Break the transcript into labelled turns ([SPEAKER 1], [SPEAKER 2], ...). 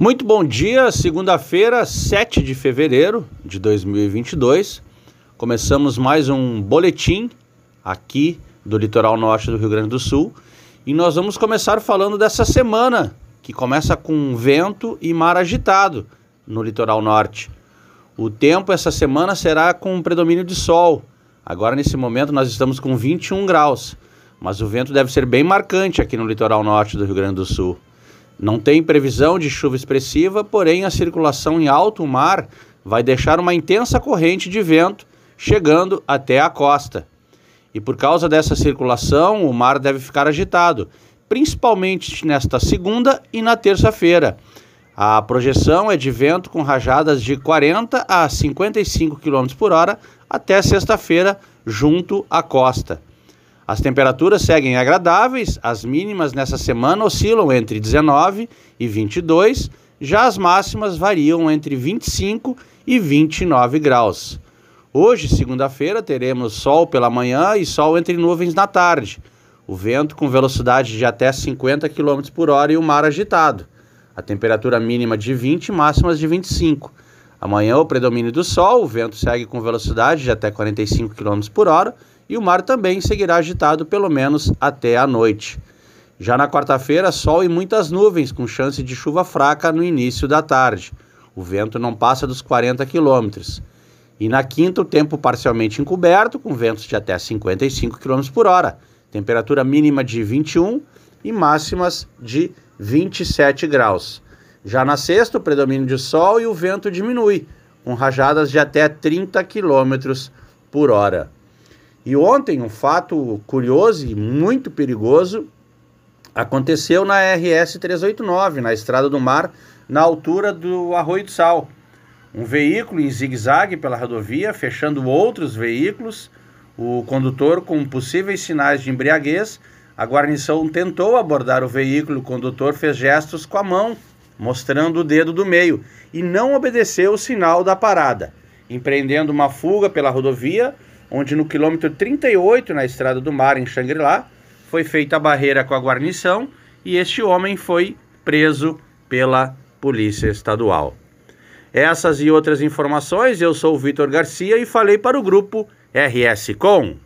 [SPEAKER 1] Muito bom dia, segunda-feira, 7 de fevereiro de 2022. Começamos mais um boletim aqui do litoral norte do Rio Grande do Sul e nós vamos começar falando dessa semana que começa com vento e mar agitado no litoral norte. O tempo essa semana será com predomínio de sol. Agora, nesse momento, nós estamos com 21 graus, mas o vento deve ser bem marcante aqui no litoral norte do Rio Grande do Sul. Não tem previsão de chuva expressiva, porém a circulação em alto mar vai deixar uma intensa corrente de vento chegando até a costa. E por causa dessa circulação, o mar deve ficar agitado, principalmente nesta segunda e na terça-feira. A projeção é de vento com rajadas de 40 a 55 km por hora até sexta-feira, junto à costa. As temperaturas seguem agradáveis, as mínimas nessa semana oscilam entre 19 e 22, já as máximas variam entre 25 e 29 graus. Hoje, segunda-feira, teremos sol pela manhã e sol entre nuvens na tarde. O vento com velocidade de até 50 km por hora e o mar agitado. A temperatura mínima de 20 máximas de 25. Amanhã, o predomínio do sol, o vento segue com velocidade de até 45 km por hora e o mar também seguirá agitado pelo menos até a noite. Já na quarta-feira, sol e muitas nuvens, com chance de chuva fraca no início da tarde. O vento não passa dos 40 quilômetros. E na quinta, o tempo parcialmente encoberto, com ventos de até 55 km por hora. Temperatura mínima de 21 e máximas de 27 graus. Já na sexta, o predomínio de sol e o vento diminui, com rajadas de até 30 km por hora. E ontem, um fato curioso e muito perigoso aconteceu na RS 389, na Estrada do Mar, na altura do Arroio do Sal. Um veículo em zigue-zague pela rodovia, fechando outros veículos. O condutor, com possíveis sinais de embriaguez, a guarnição tentou abordar o veículo. O condutor fez gestos com a mão, mostrando o dedo do meio, e não obedeceu o sinal da parada, empreendendo uma fuga pela rodovia onde no quilômetro 38, na Estrada do Mar, em Xangri-Lá, foi feita a barreira com a guarnição e este homem foi preso pela Polícia Estadual. Essas e outras informações, eu sou o Vitor Garcia e falei para o grupo RS Com.